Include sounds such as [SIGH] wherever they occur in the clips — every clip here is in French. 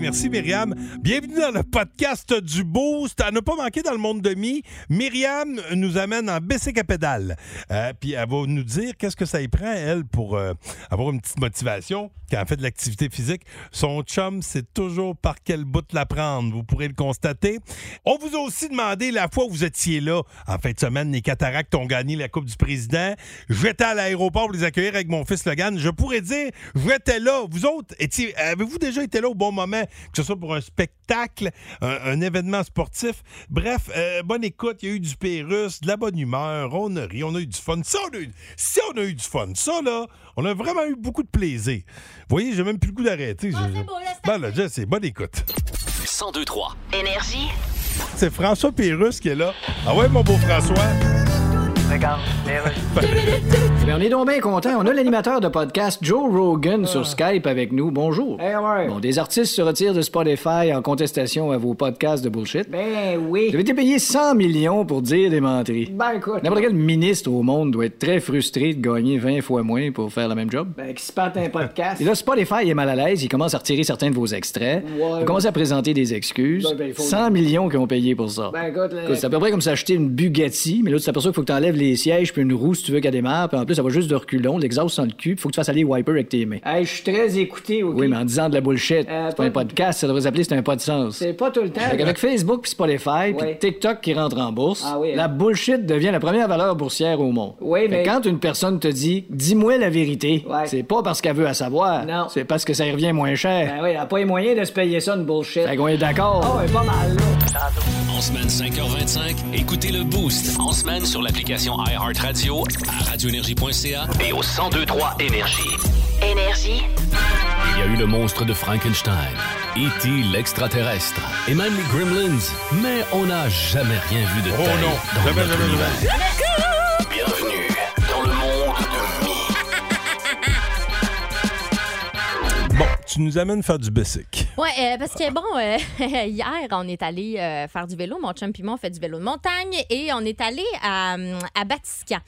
Merci Myriam. Bienvenue dans le podcast du Boost. À ne pas manquer dans le monde de mi, Myriam nous amène en baisser à pédale. Euh, puis elle va nous dire qu'est-ce que ça y prend, elle, pour euh, avoir une petite motivation quand elle fait de l'activité physique. Son chum, c'est toujours par quel bout la prendre. Vous pourrez le constater. On vous a aussi demandé la fois où vous étiez là, en fin de semaine, les Cataractes ont gagné la Coupe du Président. J'étais à l'aéroport pour les accueillir avec mon fils Logan. Je pourrais dire, j'étais là. Vous autres, avez-vous déjà été là au bon moment, que ce soit pour un spectacle, un, un événement sportif? Bref, euh, bonne écoute. Il y a eu du Pérus, de la bonne humeur. On a ri, on a eu du fun. Ça, on a eu, si on a eu du fun, ça, là, on a vraiment eu beaucoup de plaisir. Vous voyez, j'ai même plus le goût d'arrêter. Ah, c'est laisse Ben là, je sais, bonne écoute. 1023. Énergie. C'est François Pérus qui est là. Ah ouais, mon beau François? Ben, on est donc bien content. On a l'animateur de podcast Joe Rogan sur Skype avec nous. Bonjour. Bon, des artistes se retirent de Spotify en contestation à vos podcasts de bullshit. Ben Vous oui. avez été payé 100 millions pour dire des menteries. Ben écoute. N'importe quel ministre au monde doit être très frustré de gagner 20 fois moins pour faire le même job. Ben qui se un podcast. Et là, Spotify est mal à l'aise. Il commence à retirer certains de vos extraits. Ouais. Il commence à présenter des excuses. Ben, ben, il faut- 100 millions qui ont payé pour ça. Ben écoute, là, C'est à peu près comme s'acheter une Bugatti, mais là, tu t'aperçois qu'il faut que tu enlèves les sièges puis une roue si tu veux qu'elle démarre, puis en plus, ça va juste de reculons, l'exhaust sans le cul, puis faut que tu fasses aller les wipers avec tes mains. hey, je suis très écouté, OK? Oui, mais en disant de la bullshit. Euh, c'est pas un podcast, ça devrait s'appeler c'est un pas de sens. C'est pas tout le temps. Fait. Avec Facebook puis Spotify puis Ouais. TikTok qui rentre en bourse, Ah oui, hein. la bullshit devient la première valeur boursière au monde. Oui, mais- quand une personne te dit dis-moi la vérité, Ouais. c'est pas parce qu'elle veut à savoir, Non. c'est parce que ça y revient moins cher. Ben oui, elle a pas les moyens de se payer ça, une bullshit. Fait qu'on est d'accord. Oh, pas mal, là. En semaine 5h25, écoutez le Boost. En semaine sur l'application iHeartRadio, à radioénergie.ca et au 1023 Énergie. Énergie. Il y a eu le monstre de Frankenstein, E.T. l'extraterrestre et même les Gremlins, mais on n'a jamais rien vu de Oh tel non, dans jamais, notre jamais, univers. Tu nous amènes faire du basic. Ouais, euh, parce que bon, euh, [LAUGHS] hier, on est allé euh, faire du vélo. Mon chum puis moi, on fait du vélo de montagne et on est allé à, à Batiscan.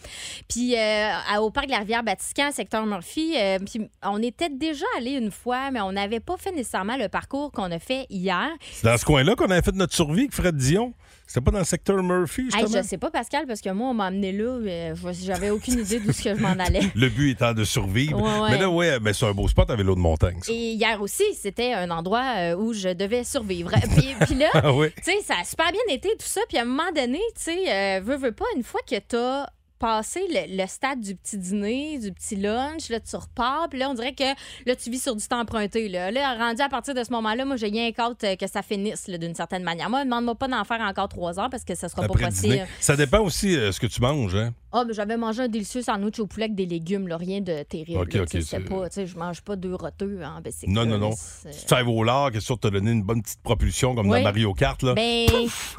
Puis à- au parc de la rivière Batiscan, secteur Murphy. puis on était déjà allé une fois, mais on n'avait pas fait nécessairement le parcours qu'on a fait hier. C'est dans ce coin-là qu'on avait fait notre survie avec Fred Dion. C'était pas dans le secteur Murphy, Hey, justement? je sais pas, Pascal, parce que moi, on m'a amené là. euh, J'avais aucune idée d'où je m'en [LAUGHS] allais. Le but étant de survivre. Ouais, ouais. Mais là, ouais, mais c'est un beau spot à vélo de montagne, ça. Et hier aussi, c'était un endroit euh, où je devais survivre. [LAUGHS] Puis, puis là, Ah oui. tu sais, ça a super bien été, tout ça. Puis à un moment donné, tu sais, euh, veux, veux pas, une fois que t'as passé le, le stade du petit dîner, du petit lunch, là, tu repars, puis là, on dirait que là, tu vis sur du temps emprunté. Là, là rendu à partir de ce moment-là, moi, j'ai rien hâte euh, que ça finisse, d'une certaine manière. Moi, demande-moi pas d'en faire encore trois heures parce que ça sera Après pas le possible. dîner. Ça dépend aussi euh, ce que tu manges, hein? Ah, mais j'avais mangé un délicieux sandwich au poulet avec des légumes, là, rien de terrible. Ok, là, ok, c'était pas, tu sais, je mange pas deux roteux en bicycle. Non, non, non. Tu te au lard, que sûr te donner une bonne petite propulsion comme Oui. dans Mario Kart, là? Ben,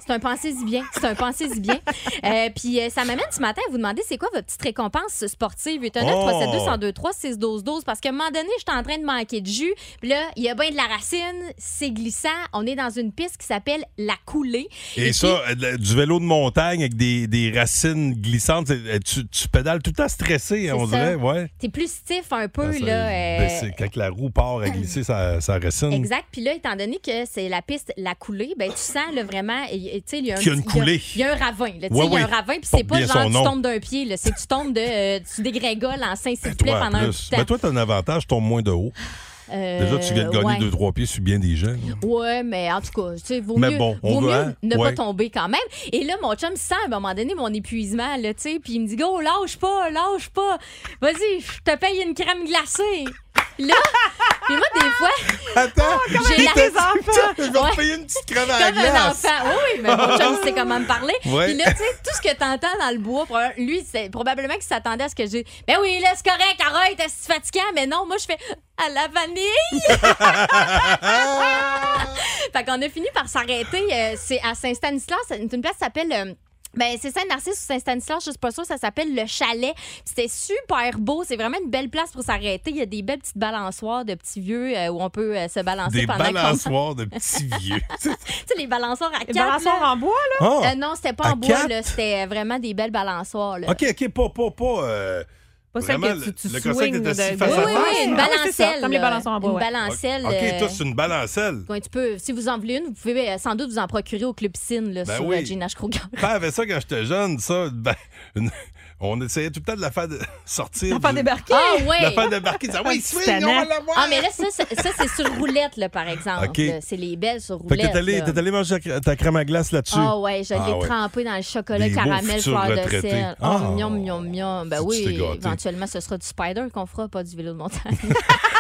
c'est un pensez-y bien. C'est un pensez-y bien. [LAUGHS] Euh, puis euh, ça m'amène ce matin à vous demander c'est quoi votre petite récompense sportive? 8 9 3 7 2 102 3 6 12 12 Parce qu'à un moment donné, j'étais en train de manquer de jus. Puis là, il y a bien de la racine, c'est glissant. On est dans une piste qui s'appelle la coulée. Et, ça, euh, du vélo de montagne avec des, des racines glissantes, c'est- tu, tu pédales tout le temps stressé, on ça. dirait, ouais. T'es plus stiff un peu, Ah, ça- là. ben, euh, quand la roue part à glisser sa, sa racine. Exact. Puis là, étant donné que c'est la piste, la coulée, ben tu sens là, vraiment, il y a un y a une petit- il y coulée. Il y, a un ravin. Ouais, il y a un ravin, puis c'est pas genre tu tombes d'un pied, c'est que tu tombes de, euh, tu dégringoles en saint toi, pendant un temps. Ben, toi, t'as un avantage, tu tombes moins de haut. Déjà, tu viens de Euh, gagner ouais. deux, trois pieds sur bien des gens. Ouais, mais en tout cas, tu sais, vaut Mais mieux, bon, on vaut veut, mieux hein? ne Ouais. pas tomber quand même. Et là, mon chum sent à un moment donné mon épuisement, là, tu sais, puis il me dit, go, lâche pas, lâche pas. Vas-y, je te paye une crème glacée. Là, puis moi, des fois, Attends, j'ai la... Je vais Ouais. te payer une petite crème à la Comme un glace. enfant. Oui, oui, mais mon chum sait comment me parler. Ouais. Puis là, tu sais, tout ce que t'entends dans le bois, lui, c'est probablement qu'il s'attendait à ce que j'ai. Ben oui, là, c'est correct, arrête, c'est fatigant. Mais non, moi, je fais à la vanille. [LAUGHS] fait qu'on a fini par s'arrêter. euh, c'est à Saint-Stanislas. C'est une place qui s'appelle. Ben, c'est Saint-Narcisse ou Saint-Stanislas, je suis pas sûre, ça s'appelle le chalet. C'était super beau, c'est vraiment une belle place pour s'arrêter. Il y a des belles petites balançoires de petits vieux euh, où on peut euh, se balancer Des pendant balançoires de petits vieux. [LAUGHS] Tu sais, les balançoires à Les quatre. balançoires là. en bois, là? Ah! Euh, non, c'était pas en bois. C'était vraiment des belles balançoires. Là. OK, OK, pas, pas, pas. Pas celle Vraiment, que tu, tu le- swings de- face Oui, à oui, face. oui, une Ah balancelle. Comme les là. balançoires en bois, Une ouais. balancelle. OK, euh, toi, c'est une balancelle. ouais, tu peux, si vous en voulez une, vous pouvez euh, sans doute vous en procurer au Club Piscine là, Ben sur oui. euh, Gina Kruger. Père avait ça quand j'étais jeune, ça. Ben, une- on essayait tout le temps de la faire de- [LAUGHS] sortir. Enfin du- débarquer. Ah de ouais! La faire débarquer. Ça, oui, [LAUGHS] swing, on va. Ah, mais là, ça, c'est- ça, c'est sur roulette, là, par exemple. C'est les belles sur Fait que roulette. t'es allé, là. t'es allé manger ta- crème à glace là-dessus. Ah ouais, je l'ai Ah ouais. trempé dans le chocolat Des caramel fleur de retraités. sel. Ah. Oh, miam, miam, miam. Ben oui, éventuellement, ce sera du spider qu'on fera, pas du vélo de montagne. [LAUGHS]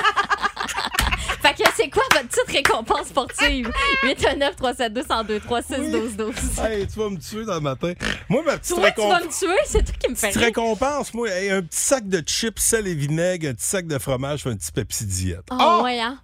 c'est quoi votre petite récompense sportive? 819 372 1023 6 12 12 Hey, tu vas me tuer dans le matin. Moi, ma petite, Toi, tu vas me tuer, c'est toi qui me fais petite rire. récompense, moi, hey, un petit sac de chips, sel et vinaigre, un petit sac de fromage, un petit Pepsi diète. Oh, ouais, hein?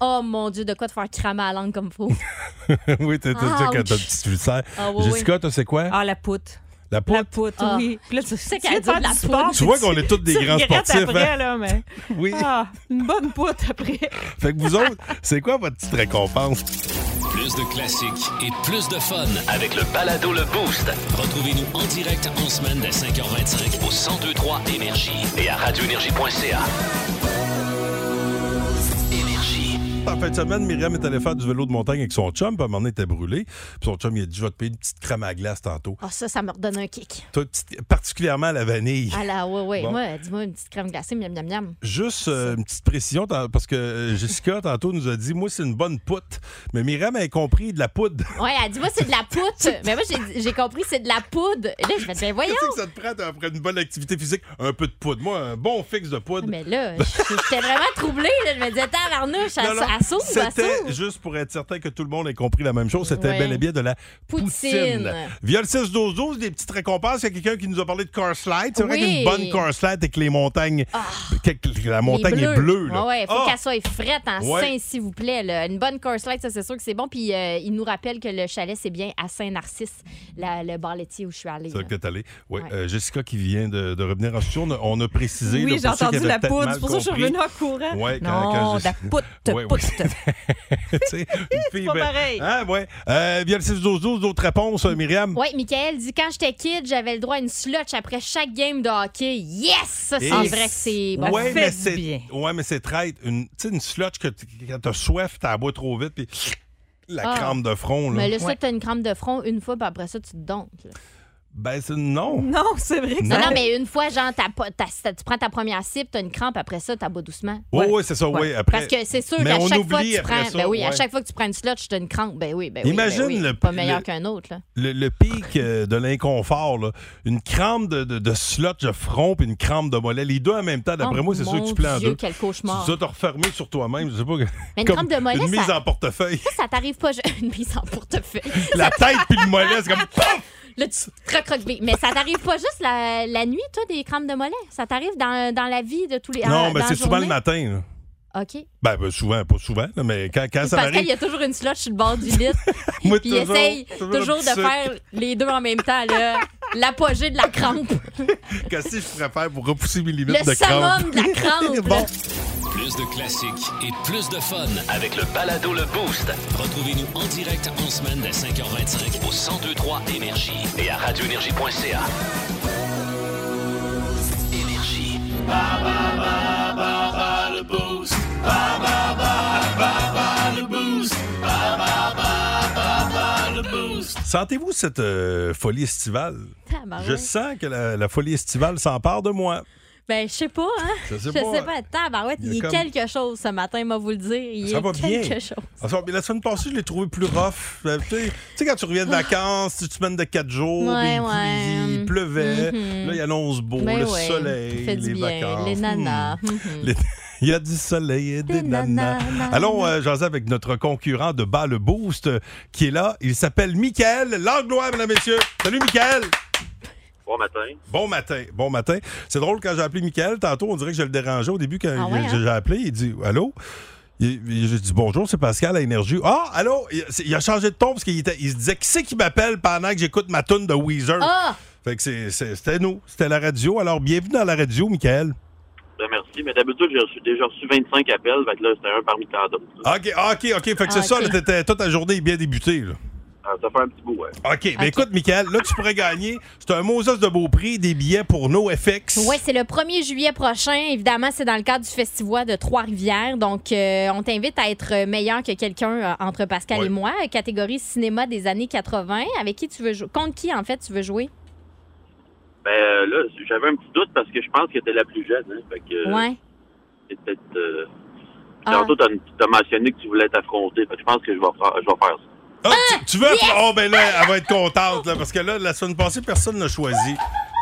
Oh mon Dieu, de quoi te faire cramer la langue comme faut? [LAUGHS] oui, t'as t'as dit que Ouch. t'as une petite ulcère. Ah, oui, Jessica, toi, c'est quoi? Ah, la poutre. La poudre? La poutre, Ah. oui. Puis là, tu sais qu'elle dit de la poutre. sport, Tu vois qu'on est tous des grands sportifs, après, hein? là, mais... [LAUGHS] Oui. Ah, une bonne poutre après. Fait que vous autres, c'est quoi votre petite récompense? Plus de classiques et plus de fun avec le balado Le Boost. Retrouvez-nous en direct en semaine dès 5h25 au 1023 Énergie et à radioénergie.ca. En fin de semaine, Myriam est allée faire du vélo de montagne avec son chum, puis à un moment donné, il était brûlé. Puis son chum, il a dit Je vais te payer une petite crème à glace tantôt. Oh, ça, ça me redonne un kick. Toi, petite- particulièrement à la vanille. Ah là, ouais, ouais. Bon. Moi, dis-moi une petite crème glacée, miam, miam, miam. Juste euh, une petite précision, tant- parce que euh, Jessica, [LAUGHS] tantôt, nous a dit Moi, c'est une bonne poutre. Mais Myriam a compris de la poudre. Ouais, elle dit, moi, c'est de la poudre. [LAUGHS] Mais moi, j'ai- j'ai compris, c'est de la poudre. Et là, je me dis, ben voyons. Qu'est-ce que ça te prend après une bonne activité physique? Un peu de poudre. Moi, un bon fixe de poudre. Mais là, j'étais vraiment troublée. là. Je me disais, tabarnouche, elle, Non, non, elle C'était, juste pour être certain que tout le monde ait compris la même chose, c'était Ouais. bel et bien de la poutine. Poutine. Via le 6-12-12, des petites récompenses. Il y a quelqu'un qui nous a parlé de car slide. C'est vrai Oui. qu'une bonne car slide avec les montagnes. que- que la montagne Les est bleue. Là. Ouais, ouais, faut Ah! qu'elle soit frette en Ouais. sein, s'il vous plaît. là. Une bonne light, ça, c'est sûr que c'est bon. Puis euh, il nous rappelle que le chalet, c'est bien à Saint-Narcisse, la- le bar laitier où je suis allée. C'est là que t'es allé. Oui. Ouais. Euh, Jessica qui vient de, de revenir en studio, on a, on a précisé. là, Oui, j'ai entendu la mal C'est pour ça que je suis revenue en courant. Ouais, quand- non, quand je- la poutre, Ouais, ouais. [LAUGHS] Tu [LAUGHS] fille pas belle. pareil. Hein, ouais. Euh, via le 6-12-12, d'autres réponses, euh, Myriam? Oui, Michael dit quand j'étais kid, j'avais le droit à une slotch après chaque game de hockey. Yes! Ça, c'est Et- vrai que c'est bon. Ouais, fait mais c'est bien. ouais, mais c'est traite. Une, tu sais, une slotch que quand t'as soif, t'as bois trop vite, puis la Ah. crampe de front. Là. Mais là, ça, Ouais. t'as une crampe de front une fois, puis après ça, tu te domptes. Ben, c'est non. [LAUGHS] Non, c'est vrai que Non, ça... non, mais une fois, genre, t'as pas- t'as- tu prends ta première cible, t'as une crampe, après ça, t'as bois doucement. Oui, Ouais. oui, c'est ça, oui. Ouais. Après, Parce que c'est sûr Mais qu'à on chaque fois que tu après prends. ça, ben oui, à ouais. chaque fois que tu prends une slotch, t'as une crampe. Ben oui, ben oui. Imagine ben oui. le- Pas meilleur le- qu'un autre, là. le, le pic euh, de l'inconfort, là. une crampe de, de, de slotch de front puis une crampe de mollet, les deux en même temps, d'après Oh, moi, c'est sûr que tu plais en Dieu, deux. quel cauchemar. Tu dois te refermer sur toi-même, je sais pas. Mais une comme crampe de mollet, Une mise ça- en portefeuille. Ça, ça t'arrive pas, je- [LAUGHS] une mise en portefeuille. La tête puis le mollet, c'est comme. Paf! [LAUGHS] Là, tu te recroquevilles. Mais ça t'arrive pas juste la, la nuit, toi, des crampes de mollet? Ça t'arrive dans, dans la vie de tous les Non, euh, mais c'est souvent le matin. là. OK. Ben, ben, souvent, pas souvent, là, mais quand, quand ça Pascal, il m'arrive. y a toujours une slotch sur le bord du lit. [LAUGHS] Moi, puis il toujours, essaye toujours toujours, de faire les deux en même temps. là. L'apogée de la crampe. [LAUGHS] Qu'est-ce que je pourrais faire pour repousser mes limites Le de crampe? summum de la [LAUGHS] crampe. Bon. Plus de classiques et plus de fun avec le balado Le Boost. Retrouvez-nous en direct en semaine dès 5h25 au 1023 Énergie et à radioénergie.ca. Énergie. Sentez-vous cette euh, folie estivale? Je sens que la, la folie estivale s'empare de moi. Ben, je sais pas, hein. Je sais Je pas. sais pas. Tabarouette, Il y a il, est comme- quelque chose ce matin, moi vous le dire. Il Ça est va bien. quelque chose. Ah, mais La semaine passée, je l'ai trouvé plus rough. Euh, Tu sais- quand tu reviens de vacances, tu semaine de quatre jours, Ouais, il, ouais. il pleuvait. Mhm. Là, il annonce beau, Ben le ouais, soleil, ça fait du les bien. vacances. Les nanas. Hmm. Mhm. Les- [LAUGHS] Il y a du soleil et des, Des nanas. nanas. Allons euh, jaser avec notre concurrent de bas le boost euh, qui est là. Il s'appelle Michael Langlois, mesdames et messieurs. Salut, Michael. Bon matin. Bon matin, bon matin. C'est drôle, quand j'ai appelé Michael, tantôt, on dirait que je le dérangeais au début quand Ah ouais, j'ai hein? j'ai appelé. Il dit Allô J'ai dit bonjour, c'est Pascal à Énergie. Ah, allô? Il, il a changé de ton parce qu'il était- il se disait qui c'est qui m'appelle pendant que j'écoute ma tune de Weezer? Ah! Fait que c'était nous, c'était la radio. Alors, bienvenue dans la radio, Michael. Ben, merci. Mais d'habitude, j'ai reçu- déjà reçu 25 appels. Fait que là, c'était un parmi tant d'autres. OK, OK, OK. Fait que c'est ça, t'étais- toute ta journée est bien débutée. Là. Ça fait un petit bout, ouais. OK, ben écoute, Michael, là, tu pourrais gagner. C'est un Moses de beau prix, des billets pour NoFX. Oui, c'est le 1er juillet prochain. Évidemment, c'est dans le cadre du festival de Trois-Rivières. Donc, euh, on t'invite à être meilleur que quelqu'un euh, entre Pascal Oui. et moi. Catégorie cinéma des années 80. Avec qui tu veux jouer? Contre qui, en fait, tu veux jouer? Ben euh, là, j'avais un petit doute parce que je pense que t'es la plus jeune. Hein. Fait que Ouais. c'est peut-être. Euh... Ah. Tantôt, t'as t'as mentionné que tu voulais t'affronter. Fait que je pense que je vais, faire- je vais faire ça. Ah, tu, tu veux? Oh, ben là, elle va être contente, là, parce que là, la semaine passée, personne n'a choisi.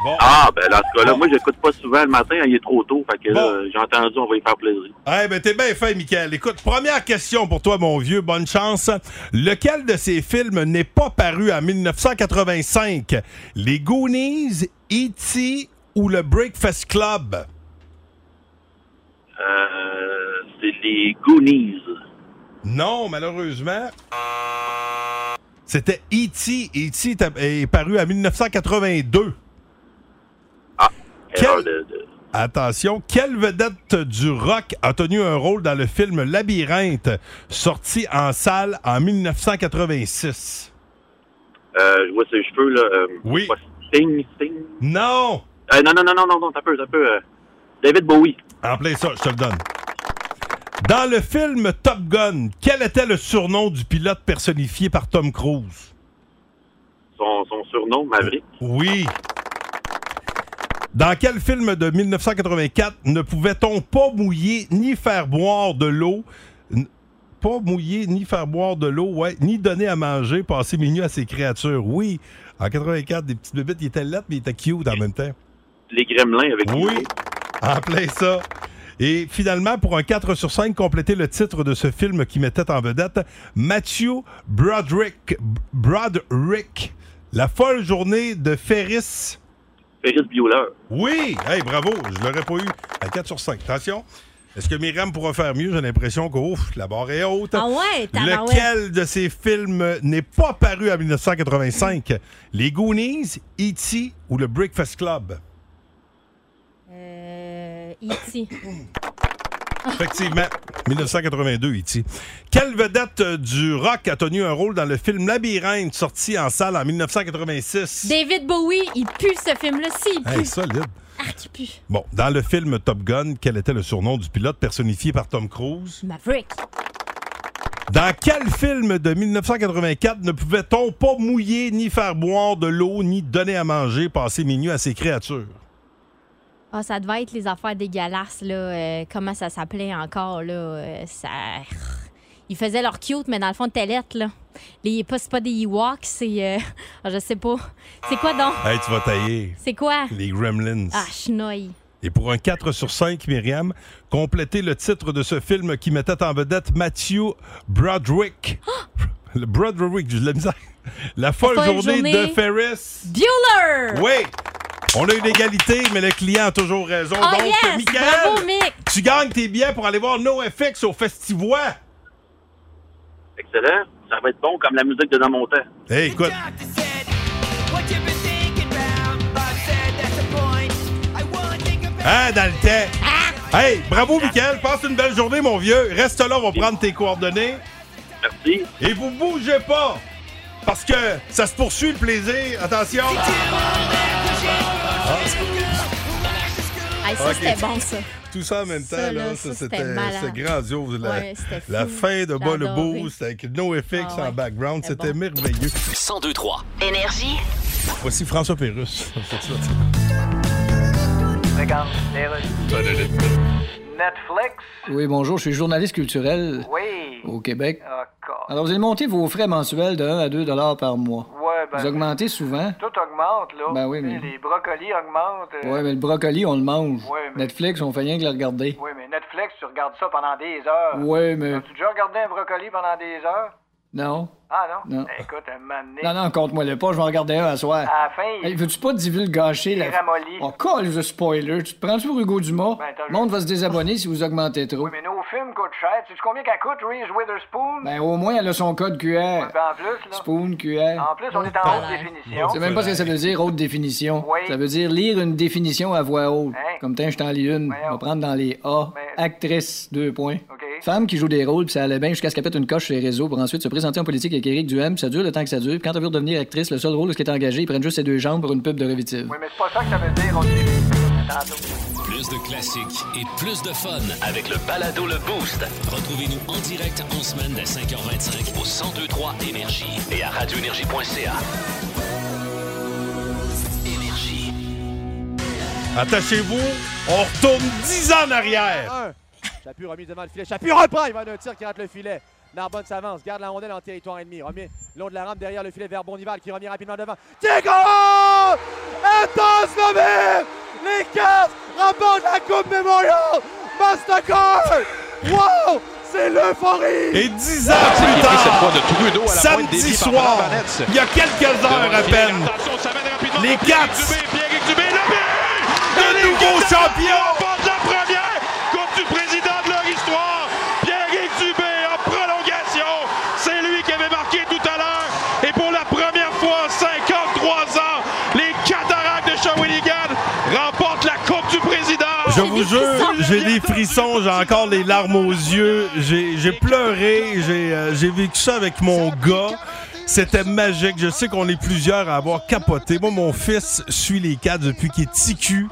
Bon. Ah, ben dans ce cas-là, moi, j'écoute pas souvent le matin. Il est trop tôt. Fait que là, Bon. j'ai entendu, on va y faire plaisir. Eh ben, t'es bien fait, Michael. Écoute, première question pour toi, mon vieux. Bonne chance. Lequel de ces films n'est pas paru en 1985? Les Goonies, E.T. ou le Breakfast Club? Euh, c'est les Goonies. Non, malheureusement. C'était E.T. E.T. est- paru en 1982. Quel- Erreur de, de- Attention, quelle vedette du rock a tenu un rôle dans le film Labyrinthe, sorti en salle en 1986? Euh, je vois ses cheveux, là. euh, Oui. Sting, Sting. Non! Euh, non, non, non, non, non, non, t'as peu, t'as peu. David Bowie. En plein ça, je te le donne. Dans le film Top Gun, quel était le surnom du pilote personnifié par Tom Cruise? Son, son surnom, Maverick? Oui. Dans quel film de 1984 ne pouvait-on pas mouiller ni faire boire de l'eau? Pas mouiller ni faire boire de l'eau, ouais, ni donner à manger, passer minuit à ses créatures? Oui. En 84, des petites bébites, ils étaient lettres, mais ils étaient cute en même temps. Les Gremlins avec Oui, en plein ça. Et finalement, pour un 4 sur 5, complétez le titre de ce film qui mettait en vedette Matthew Broderick. Broderick. La folle journée de Ferris. Ferris Bueller. Oui! Hey, bravo! Je l'aurais pas eu à 4 sur 5. Attention. Est-ce que Myriam pourra faire mieux? J'ai l'impression que ouf, la barre est haute. Ah ouais. Lequel de ces films n'est pas paru en 1985? Les Goonies, E.T. ou le Breakfast Club? E.T. Effectivement, 1982, E.T. Quelle vedette euh, du rock a tenu un rôle dans le film Labyrinthe, sorti en salle en 1986? David Bowie, il pue ce film-là. Si, il pue. Hey, solide. Ah, il pue. Bon, dans le film Top Gun, quel était le surnom du pilote personnifié par Tom Cruise? Maverick. Dans quel film de 1984 ne pouvait-on pas mouiller, ni faire boire de l'eau, ni donner à manger, passer minuit à ses créatures? Ah, ça devait être les affaires dégueulasses, là. euh, comment ça s'appelait encore, là? euh, ça... Ils faisaient leur cute, mais dans le fond, lettre, là. Les, c'est pas des Ewoks, c'est... euh, [LAUGHS] ah, je sais pas. C'est quoi, donc? Hey, tu vas tailler. C'est quoi? Les Gremlins. Ah, chenoille. Et pour un 4 sur 5, Myriam, complétez le titre de ce film qui mettait en vedette Matthew Broderick. [GASPS] Le Broderick, de la misère. La folle folle journée, journée. de Ferris. Bueller! Oui! On a eu l'égalité, mais le client a toujours raison. Oh Donc, yes! Michael, Bravo, Mick! tu gagnes tes billets pour aller voir NoFX au Festival. Excellent. Ça va être bon comme la musique de dans mon temps. Hey, écoute, hein, dans le temps. Hey, bravo, Michael. Passe une belle journée, mon vieux. Reste là, on va prendre tes coordonnées. Merci. Et vous bougez pas! Parce que ça se poursuit le plaisir. Attention! Hey, ça, Ok. c'était bon, ça. Tout ça en même temps, Ça, là, ça, c'était grandiose. La, Ouais, la fin de Bas le. Boost avec NoFX Ah ouais. en background, C'était c'était bon. merveilleux. 1023. Énergie. Voici François Pérusse. [LAUGHS] Regarde. Netflix? Oui, bonjour, je suis journaliste culturel Oui. au Québec. Ah. Alors, vous allez monter vos frais mensuels de 1 à 2 dollars par mois. Ouais, ben. Vous augmentez souvent. Tout augmente, là. Ben oui, mais- Les brocolis augmentent. euh, Ouais, mais le brocoli, on le mange. Ouais, mais- Netflix, on fait rien que le regarder. Oui, mais Netflix, tu regardes ça pendant des heures. Ouais, mais. As-tu déjà regardé un brocoli pendant des heures? Non. Ah non? Non. Ben, écoute, un moment donné, Non, non, compte-moi le pas, je vais en regarder un à soir. à la fin, il Hey, veux-tu pas divulgacher la... ramolli. Oh, call de spoiler. Tu te prends-tu pour Hugo Dumas? Ben, le monde va se désabonner si vous augmentez trop. Oui, mais nos films coûtent cher. Tu sais combien qu'elle coûte, Reese Witherspoon? Ben, au moins, elle a son code QR. Ouais, ben, en plus, là. Spoon, QR. En plus, on est en haute définition. Sais même pas ce que ça veut dire, haute définition. Oui. Ça veut dire lire une définition à voix haute. Hein? Comme tant, je t'en lis une. On va prendre dans les A. Mais- Actrice, deux points. OK. Femme qui joue des rôles, puis ça allait bien jusqu'à ce qu'elle pète une coche sur les réseaux pour ensuite se présenter en politique avec Éric Duhem. Ça dure le temps que ça dure. Puis quand elle veut devenir actrice, le seul rôle où ce qui est engagé, ils prennent juste ses deux jambes pour une pub de Revitive. Oui, mais c'est pas ça que ça veut dire. Tantôt. Plus de classiques et plus de fun avec le balado Le Boost. Retrouvez-nous en direct en semaine dès 5h25 au 1023 Énergie et à radioénergie.ca. Énergie. Attachez-vous, on retourne 10 ans en arrière. Un. Chapu remis devant le filet. Chapu reprend. Il va d'un tir qui rate le filet. Narbonne s'avance. Garde la rondelle en territoire ennemi. Remet long de la rampe derrière le filet vers Bondival qui remet rapidement devant. Tigre! Intense Lobé! Les Cavs remportent la Coupe Memorial! Mastercard! Wow! C'est l'euphorie! Et 10 ans plus tard, samedi soir, il y a quelques heures à peine, les Cats, de nouveaux champions. remporte la première Coupe du président de leur histoire. Pierre-Éric Dubé en prolongation. C'est lui qui avait marqué tout à l'heure. Et pour la première fois en 53 ans, les Cataractes de Shawinigan remportent la Coupe du président. Je vous jure, j'ai des frissons, j'ai encore les larmes aux yeux, j'ai pleuré, j'ai euh, vécu ça avec mon gars. C'était magique. Je sais qu'on est plusieurs à avoir capoté. Moi, mon fils suit les Cats depuis qu'il est TQ.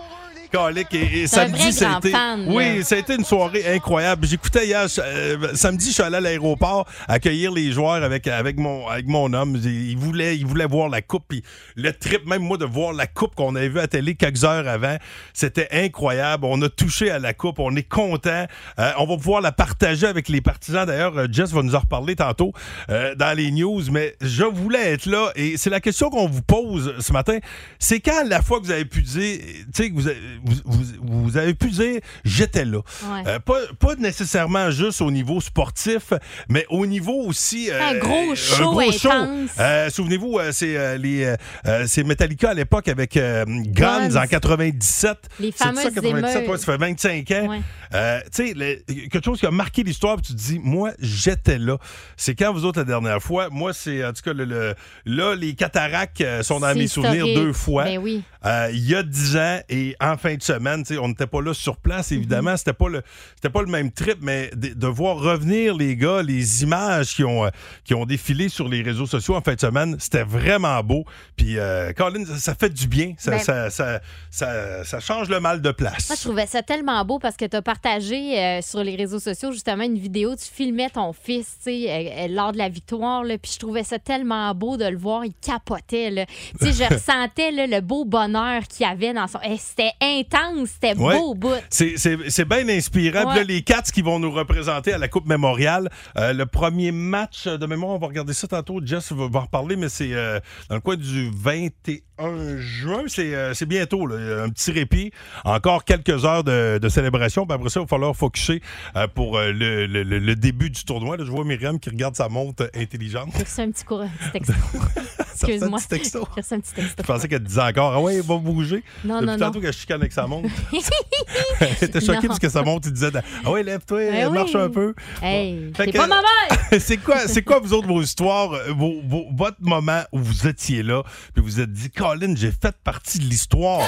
Calique. Et, samedi, là. oui, ça a été une soirée incroyable. J'écoutais hier, euh, samedi, je suis allé à l'aéroport accueillir les joueurs avec, avec, mon, avec mon homme. Il voulait, il voulait voir la coupe. Puis le trip, même moi, de voir la coupe qu'on avait vue à télé quelques heures avant, c'était incroyable. On a touché à la coupe. On est content. Euh, on va pouvoir la partager avec les partisans. D'ailleurs, euh, Jess va nous en reparler tantôt euh, dans les news. Mais je voulais être là. Et c'est la question qu'on vous pose ce matin. C'est quand la fois que vous avez pu dire, tu sais, que vous, avez- vous, vous- vous avez pu dire, j'étais là. Ouais. Euh, pas, pas nécessairement juste au niveau sportif, mais au niveau aussi. euh, Un gros show gros intense. Euh, Souvenez-vous, c'est les c'est Metallica à l'époque avec Guns, Guns. en 97. Les C'est ça, fameuses 97, émeutes. ouais, ça fait 25 ans. Ouais. Tu sais, quelque chose qui a marqué l'histoire, tu te dis, moi, j'étais là. C'est quand vous autres la dernière fois? Moi, c'est, en tout cas, le, le- là, les cataractes sont dans mes souvenirs deux fois. Ben oui. Il y a 10 ans et en fin de semaine, on n'était pas là sur place, évidemment. C'était pas le c'était pas le même trip, mais de, de voir revenir les gars, les images qui ont, euh, qui ont défilé sur les réseaux sociaux en fin de semaine, c'était vraiment beau. Puis, euh, Colin, ça, ça fait du bien. Ça, Ben- ça, ça, ça- ça change le mal de place. Moi, je trouvais ça tellement beau parce que tu as partagé euh, sur les réseaux sociaux justement une vidéo, tu filmais ton fils lors de la victoire, là, puis je trouvais ça tellement beau de le voir, il capotait. là. Je [LAUGHS] ressentais là, le beau bonheur qu'il avait dans son... Eh, c'était intense, c'était Ouais. beau au bout. C'est- C'est c'est bien inspirant. Puis là, Ouais. les Cats qui vont nous représenter à la Coupe Mémoriale. Euh, le premier match de mémoire, on va regarder ça tantôt. Jess va, en reparler, mais c'est euh, dans le coin du 21 juin. C'est euh, c'est bientôt, là, un petit répit. Encore quelques heures de, de célébration. Puis après ça, il va falloir focuser euh, pour le, le- début du tournoi. Là, je vois Myriam qui regarde sa montre intelligente. Reçu un petit, courant, un petit texto. [LAUGHS] Excuse-moi. Je pensais qu'elle disait encore Ah ouais, il va bouger. Non, Depuis non, tantôt non. qu'elle chicane avec montre. [LAUGHS] Elle était choquée Non. parce que sa montre, il disait Ah ouais, lève-toi, Eh oui. marche un peu. Hey, t'es que- pas ma mère! [LAUGHS] c'est quoi, c'est quoi vous autres vos histoires, euh, vos- vos- votre moment où vous étiez là, puis vous vous êtes dit, Colin, j'ai fait partie de l'histoire.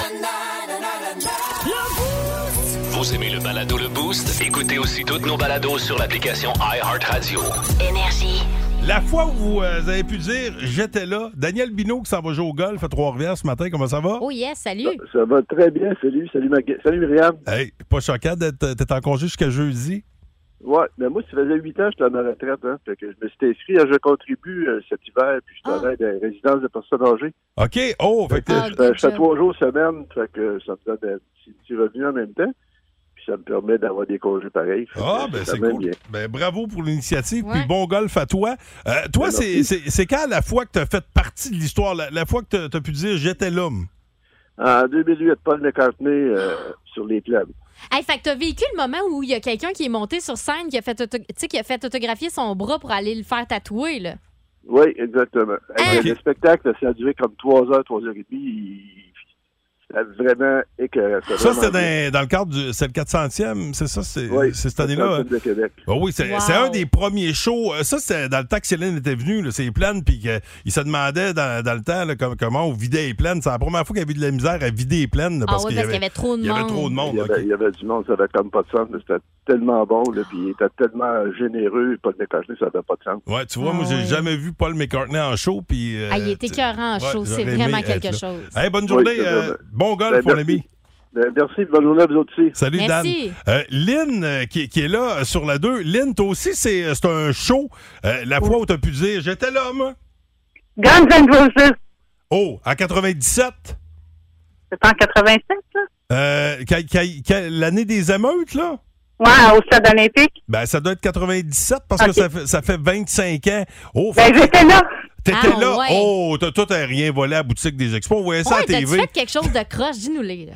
Vous aimez le balado Le Boost? Écoutez aussi toutes nos balados sur l'application iHeartRadio. Énergie. La fois où vous euh, avez pu dire, j'étais là, Daniel Bino qui s'en va jouer au golf à Trois-Rivières ce matin, comment ça va? Oh yes, salut! Ça va très bien, salut, salut, Maga- salut Myriam. Hey, pas choquant d'être d'être en congé jusqu'à jeudi? Ouais, mais moi, ça faisait huit ans que j'étais à ma retraite, hein. Fait que je me suis inscrit à Je contribue euh, cet hiver, puis je Ah. travaille dans les résidences de personnes âgées. OK, oh, fait que Ah, je, je fais trois jours semaine, fait que ça me donne un petit, petit revenu en même temps. Ça me permet d'avoir des congés pareils. Ah, ben c'est cool. bien. Ben, bravo pour l'initiative, Ouais. puis bon golf à toi. Euh, toi, Ben, c'est quand la fois que tu as fait partie de l'histoire, la, la fois que tu as pu dire, j'étais l'homme? En 2008, Paul McCartney euh, sur les clubs. Hey, fait que t'as vécu le moment où il y a quelqu'un qui est monté sur scène qui a fait, auto- tu sais, qui a fait autographier son bras pour aller le faire tatouer, là. Oui, exactement. Ah. Le spectacle, ça a duré comme 3 heures, 3 heures et demie. C'était vraiment écœurant. Ça, c'était dans, dans le cadre du. C'est le 400e, c'est ça? C'est Oui, c'est cette année-là? hein? Ah oui, c'est Wow. c'est un des premiers shows. Euh, Ça, c'est dans le temps que Céline était venue, c'est plaines, puis qu'il se demandait dans, dans le temps là, comme- comment on vidait les plaines. C'est la première fois qu'il y avait de la misère à vider les plaines. là, Ah parce oui, qu'il parce qu'il y avait trop de il y avait monde. trop de monde. Il y, avait, il y avait du monde, ça avait comme pas de sens, mais c'était tellement bon, là, puis il était tellement généreux, Paul McCartney, ça n'avait pas de sens. Ouais, tu vois, Ah moi, j'ai ouais. jamais vu Paul McCartney en show. Puis, euh, Ah, il est écœurant en ouais, show. C'est vraiment quelque chose. Hey, bonne journée. Oui. Bon golf, Ben, mon merci. ami. Ben, merci, bonne journée à vous aussi. Salut, Merci. Dan. Euh, Lynn, euh, qui, qui est là euh, sur la 2. Lynn, toi aussi, c'est c'est un show. Euh, la fois où tu as pu dire J'étais là, moi. Guns N' Roses, Oh, en 97. c'est en 87, là? Euh, L'année des émeutes, là? Ouais, au stade olympique. Ben, ça doit être 97 parce que ça fait, ça fait 25 ans. Oh, Ben, fait- j'étais là. T'étais Ah, là. ouais. Oh, t'as toi, t'as rien volé à la boutique des expos. On voyait ça à Ouais, t'as-tu TV. fait quelque chose de croche? Dis-nous-les, là.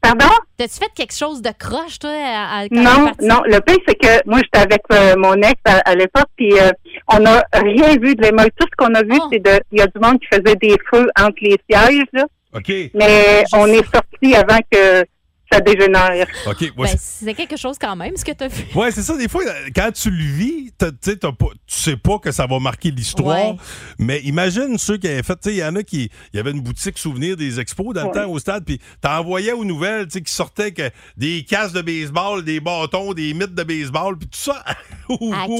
Pardon? T'as-tu fait quelque chose de croche, toi, à, à- quand Non, non. Le pire, c'est que moi, j'étais avec euh, mon ex à, à l'époque, puis euh, on n'a rien vu de l'émeute. Tout ce qu'on a vu, Oh. c'est de. Il y a du monde qui faisait des feux entre les sièges, là. OK. Mais on est sorti avant que ça dégénère. OK. Ouais, Ben, c'est- quelque chose quand même, ce que t'as vu. Ouais, c'est ça. Des fois, quand tu le vis, t'as- tu sais, t'as pas- tu sais pas que ça va marquer l'histoire. Ouais. Mais imagine ceux qui avaient fait. Tu sais, il y en a qui. Il y avait une boutique souvenir des expos dans le Ouais. temps au stade. Puis t'envoyais aux nouvelles, tu sais, qui sortaient que des casques de baseball, des bâtons, des mythes de baseball. Puis tout ça [LAUGHS] au, À au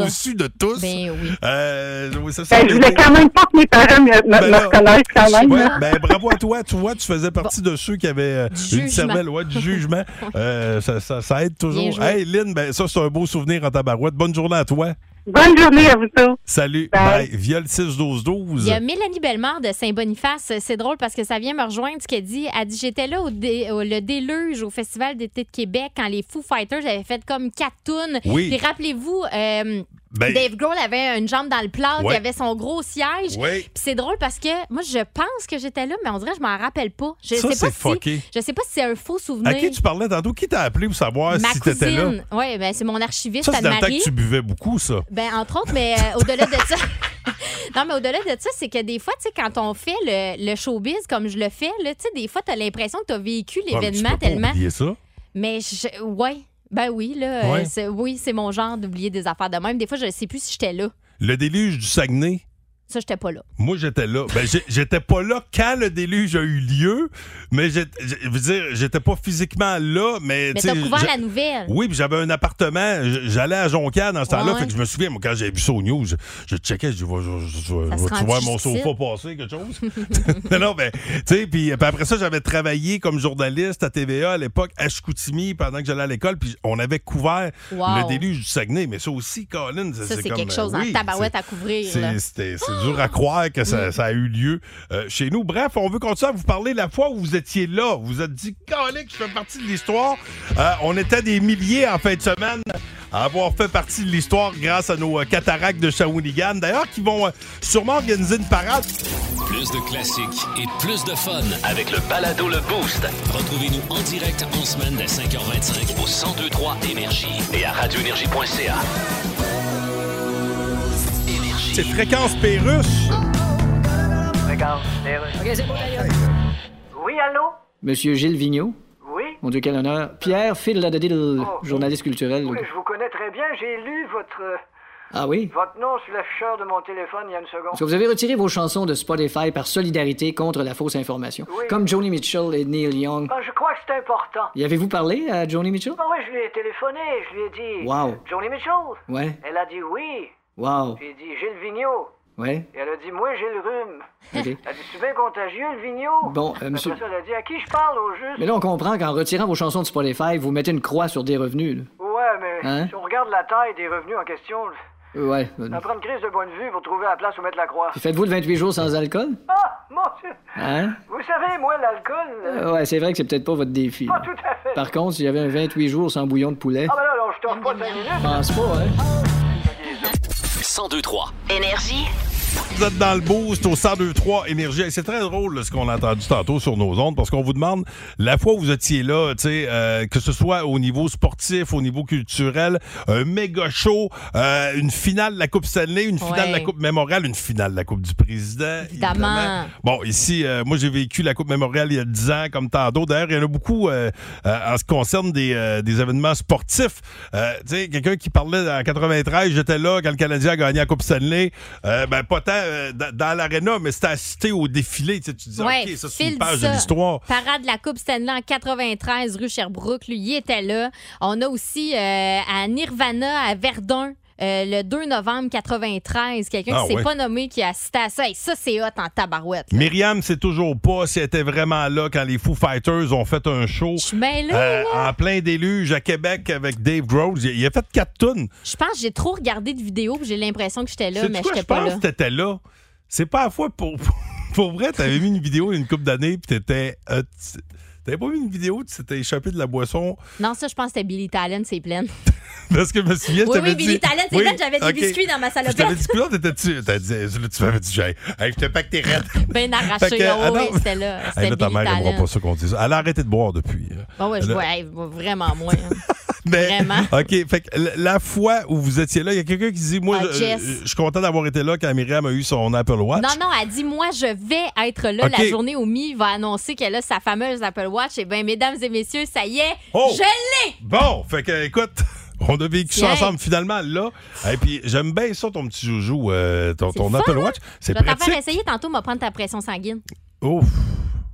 au-dessus de tous. Ben oui. Euh, oui, ça, ça Ben, je voulais quand même pas que mes parents me, me- Ben me reconnaissent quand même. Ouais, ben, bravo à toi. Tu vois, tu faisais partie de ceux qui avaient euh, une cervelle ouais, du jugement. [LAUGHS] Euh, ça, ça- ça aide toujours. Hey, Lynn, ben, ça, c'est un beau souvenir en tabarouette. Bonne journée à toi. Bonne journée à vous tous. Salut. Bye. Le 6-12-12. Il y a Mélanie Bellemare de Saint-Boniface. C'est drôle parce que ça vient me rejoindre ce qu'elle dit. Elle dit J'étais là au, dé- au- le déluge au Festival d'été de Québec quand les Foo Fighters avaient fait comme quatre tunes. Oui. Puis rappelez-vous, euh, Ben, Dave Grohl avait une jambe dans le plat, Ouais. il avait son gros siège. Oui. Puis c'est drôle parce que moi, je pense que j'étais là, mais on dirait que je m'en rappelle pas. Je Ça, sais pas si. Je sais pas si c'est un faux souvenir. À qui tu parlais tantôt? Qui t'a appelé pour savoir Ma si t'étais là? Oui, ben, c'est mon archiviste Ça, c'est dans le temps Anne-Marie. que tu buvais beaucoup, ça. Ben, entre autres, mais euh, au-delà de ça. [LAUGHS] non, mais au-delà de ça, c'est que des fois, tu sais, quand on fait le, le showbiz comme je le fais, tu sais, des fois, tu as l'impression que tu as vécu Ouais, mais tu l'événement peux pas tellement. oublier ça. Mais, je, ouais. Ben oui, là. euh, Ouais. oui, c'est mon genre d'oublier des affaires de même. Des fois, je ne sais plus si j'étais là. Le déluge du Saguenay. Ça, j'étais pas là. Moi, j'étais là. Ben, j'étais pas là quand le déluge a eu lieu, mais je veux dire, j'étais pas physiquement là, mais. Mais tu t'as couvert la nouvelle. Oui, puis j'avais un appartement. J'allais à Jonquière dans ce temps-là. Ouais. Fait que je me souviens, moi, quand j'ai vu ça au news, je, je checkais, je dis, rend voir mon sofa passer, quelque chose? [LAUGHS] [LAUGHS] non, non, mais, tu sais, puis après ça, j'avais travaillé comme journaliste à TVA à l'époque, à Chicoutimi, pendant que j'allais à l'école, puis on avait couvert Wow. le déluge du Saguenay. Mais ça aussi, Colin, Ça, c'est quelque chose euh, en oui, tabarouette c'est- à couvrir. c'est c'était- c'est dur à croire que ça, ça a eu lieu euh, chez nous. Bref, on veut continuer à vous parler la fois où vous étiez là. Vous vous êtes dit, Calique, je fais partie de l'histoire. Euh, on était des milliers en fin de semaine à avoir fait partie de l'histoire grâce à nos euh, cataractes de Shawinigan. D'ailleurs, qui vont euh, sûrement organiser une parade. Plus de classiques et plus de fun avec le balado Le Boost. Retrouvez-nous en direct en semaine dès 5h25 au 1023 Énergie et à radioénergie.ca. Énergie. C'est Fréquence Pérusse. Regarde, Oui, allô? Monsieur Gilles Vigneault. Oui? Mon Dieu, quel honneur. Pierre Philadadil, Oh. journaliste culturel. Oui, je vous connais très bien. J'ai lu votre, euh, Ah oui? votre nom sur l'afficheur de mon téléphone il y a une seconde. Est-ce que vous avez retiré vos chansons de Spotify par solidarité contre la fausse information? Oui. Comme Joni Mitchell et Neil Young. Ah, je crois que c'est important. Y avez-vous parlé à Joni Mitchell? Ah oui, je lui ai téléphoné. Je lui ai dit... Wow. Johnny Mitchell? Ouais. Elle a dit oui. Wow. J'ai dit Gilles Vigneault. Ouais. Et elle a dit, moi, j'ai le rhume. Elle a dit, c'est bien contagieux, le Vigneault. Bon, euh, monsieur- Après ça, elle a dit, à qui je parle au juste? Mais là, on comprend qu'en retirant vos chansons de Spotify, vous mettez une croix sur des revenus. là. Ouais, mais Hein? si on regarde la taille des revenus en question, Euh, Ouais. ça prend une crise de bonne vue pour trouver la place où mettre la croix. Puis faites-vous le 28 jours sans alcool? Ah, mon Dieu! Hein? Vous savez, moi, l'alcool... euh, ouais, c'est vrai que c'est peut-être pas votre défi. Pas là. tout à fait. Par contre, s'il y avait un 28 jours sans bouillon de poulet, Ah ben là, là, je t'offre pas cinq je minutes. pense pas, hein? 1023 Énergie. Vous êtes dans le boost au 1023 Énergie. Et C'est très drôle là, ce qu'on a entendu tantôt sur nos ondes parce qu'on vous demande la fois où vous étiez là, tu sais, euh, que ce soit au niveau sportif, au niveau culturel, un méga show, euh, une finale de la Coupe Stanley, une finale de la. Coupe Mémoriale, une finale de la Coupe du Président. Évidemment. Bon, ici, euh, moi, j'ai vécu la Coupe Mémoriale il y a 10 ans, comme tantôt. D'ailleurs, il y en a beaucoup euh, euh, en ce qui concerne des, euh, des événements sportifs. Euh, tu sais, quelqu'un qui parlait en 93, j'étais là quand le Canadien a gagné la Coupe Stanley. Euh, ben, pas tant euh, dans, dans l'aréna, mais c'était assisté au défilé. Tu sais, tu disais, Ouais, OK, ça, c'est une page ça. de l'histoire. Parade de la Coupe Stanley en 93, rue Sherbrooke. Lui, il était là. On a aussi euh, à Nirvana, à Verdun. Euh, le 2 novembre 93, quelqu'un Ah, qui s'est ouais. pas nommé qui a assisté à ça. Et ça, c'est hot en tabarouette. là. Myriam, c'est toujours pas si elle était vraiment là quand les Foo Fighters ont fait un show. Je mêlée, euh, là. en plein déluge à Québec avec Dave Grohl. Il a fait quatre tonnes. Je pense que j'ai trop regardé de vidéos j'ai l'impression que j'étais là, mais j'étais je pas pense là. que t'étais là? C'est pas à la fois pour, [LAUGHS] pour vrai, t'avais mis une vidéo il y a une couple d'années, puis t'étais. euh, T'avais pas mis une vidéo, tu t'étais échappé de la boisson? Non, ça, je pense que c'était Billy Talent, c'est plein. [LAUGHS] Parce que je me souviens, Oui, oui, dit- Billy Talent, c'est Oui, plein. J'avais des ok. biscuits dans ma Je t'avais salopette. dit, t'étais-tu? T'as dit, là, tu m'avais dit, hey, je te pack tes rêves. [LAUGHS] Ben arraché. que, là, ah oui, c'était là. [LAUGHS] C'était Hey, là, ta mère n'aimera pas ça qu'on dise. Elle a arrêté de boire depuis. là. Ah ouais, je hey, vraiment moins. hein. Mais, Vraiment? [LAUGHS] OK, fait que la- la fois où vous étiez là, il y a quelqu'un qui dit, moi, Ah, je, Jess. je- je suis content d'avoir été là quand Myriam a eu son Apple Watch. Non, non, elle dit Moi, je vais être là OK. la journée où Mi va annoncer qu'elle a sa fameuse Apple Watch. Et bien, mesdames et messieurs, ça y est, Oh! je l'ai! Bon, fait que, écoute, [LAUGHS] on a vécu ça Tiens. ensemble finalement là. Et puis, j'aime bien ça, ton petit joujou, euh, ton, fun, Apple hein? Watch. C'est Je vais t'en pratique. faire essayer tantôt, m'a prendre ta pression sanguine. Ouf,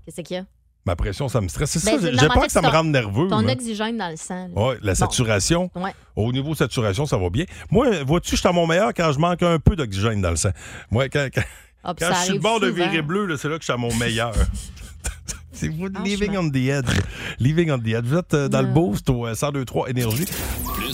Qu'est-ce qu'il y a? Ma pression, ça me stresse. C'est Ben, ça, j'ai peur que ça me rende nerveux. Ton oxygène dans le sang. là. Ouais, la Bon. saturation. Ouais. Au niveau saturation, ça va bien. Moi, vois-tu, je suis à mon meilleur quand je manque un peu d'oxygène dans le sang. Moi, quand, quand- Ah, quand je suis le bord de virer bleu, c'est là que je suis à mon [LAUGHS] meilleur. [LAUGHS] c'est vous, living on the edge. Living on the edge. Vous êtes euh, dans le Non. boost au euh, 1023 Énergie.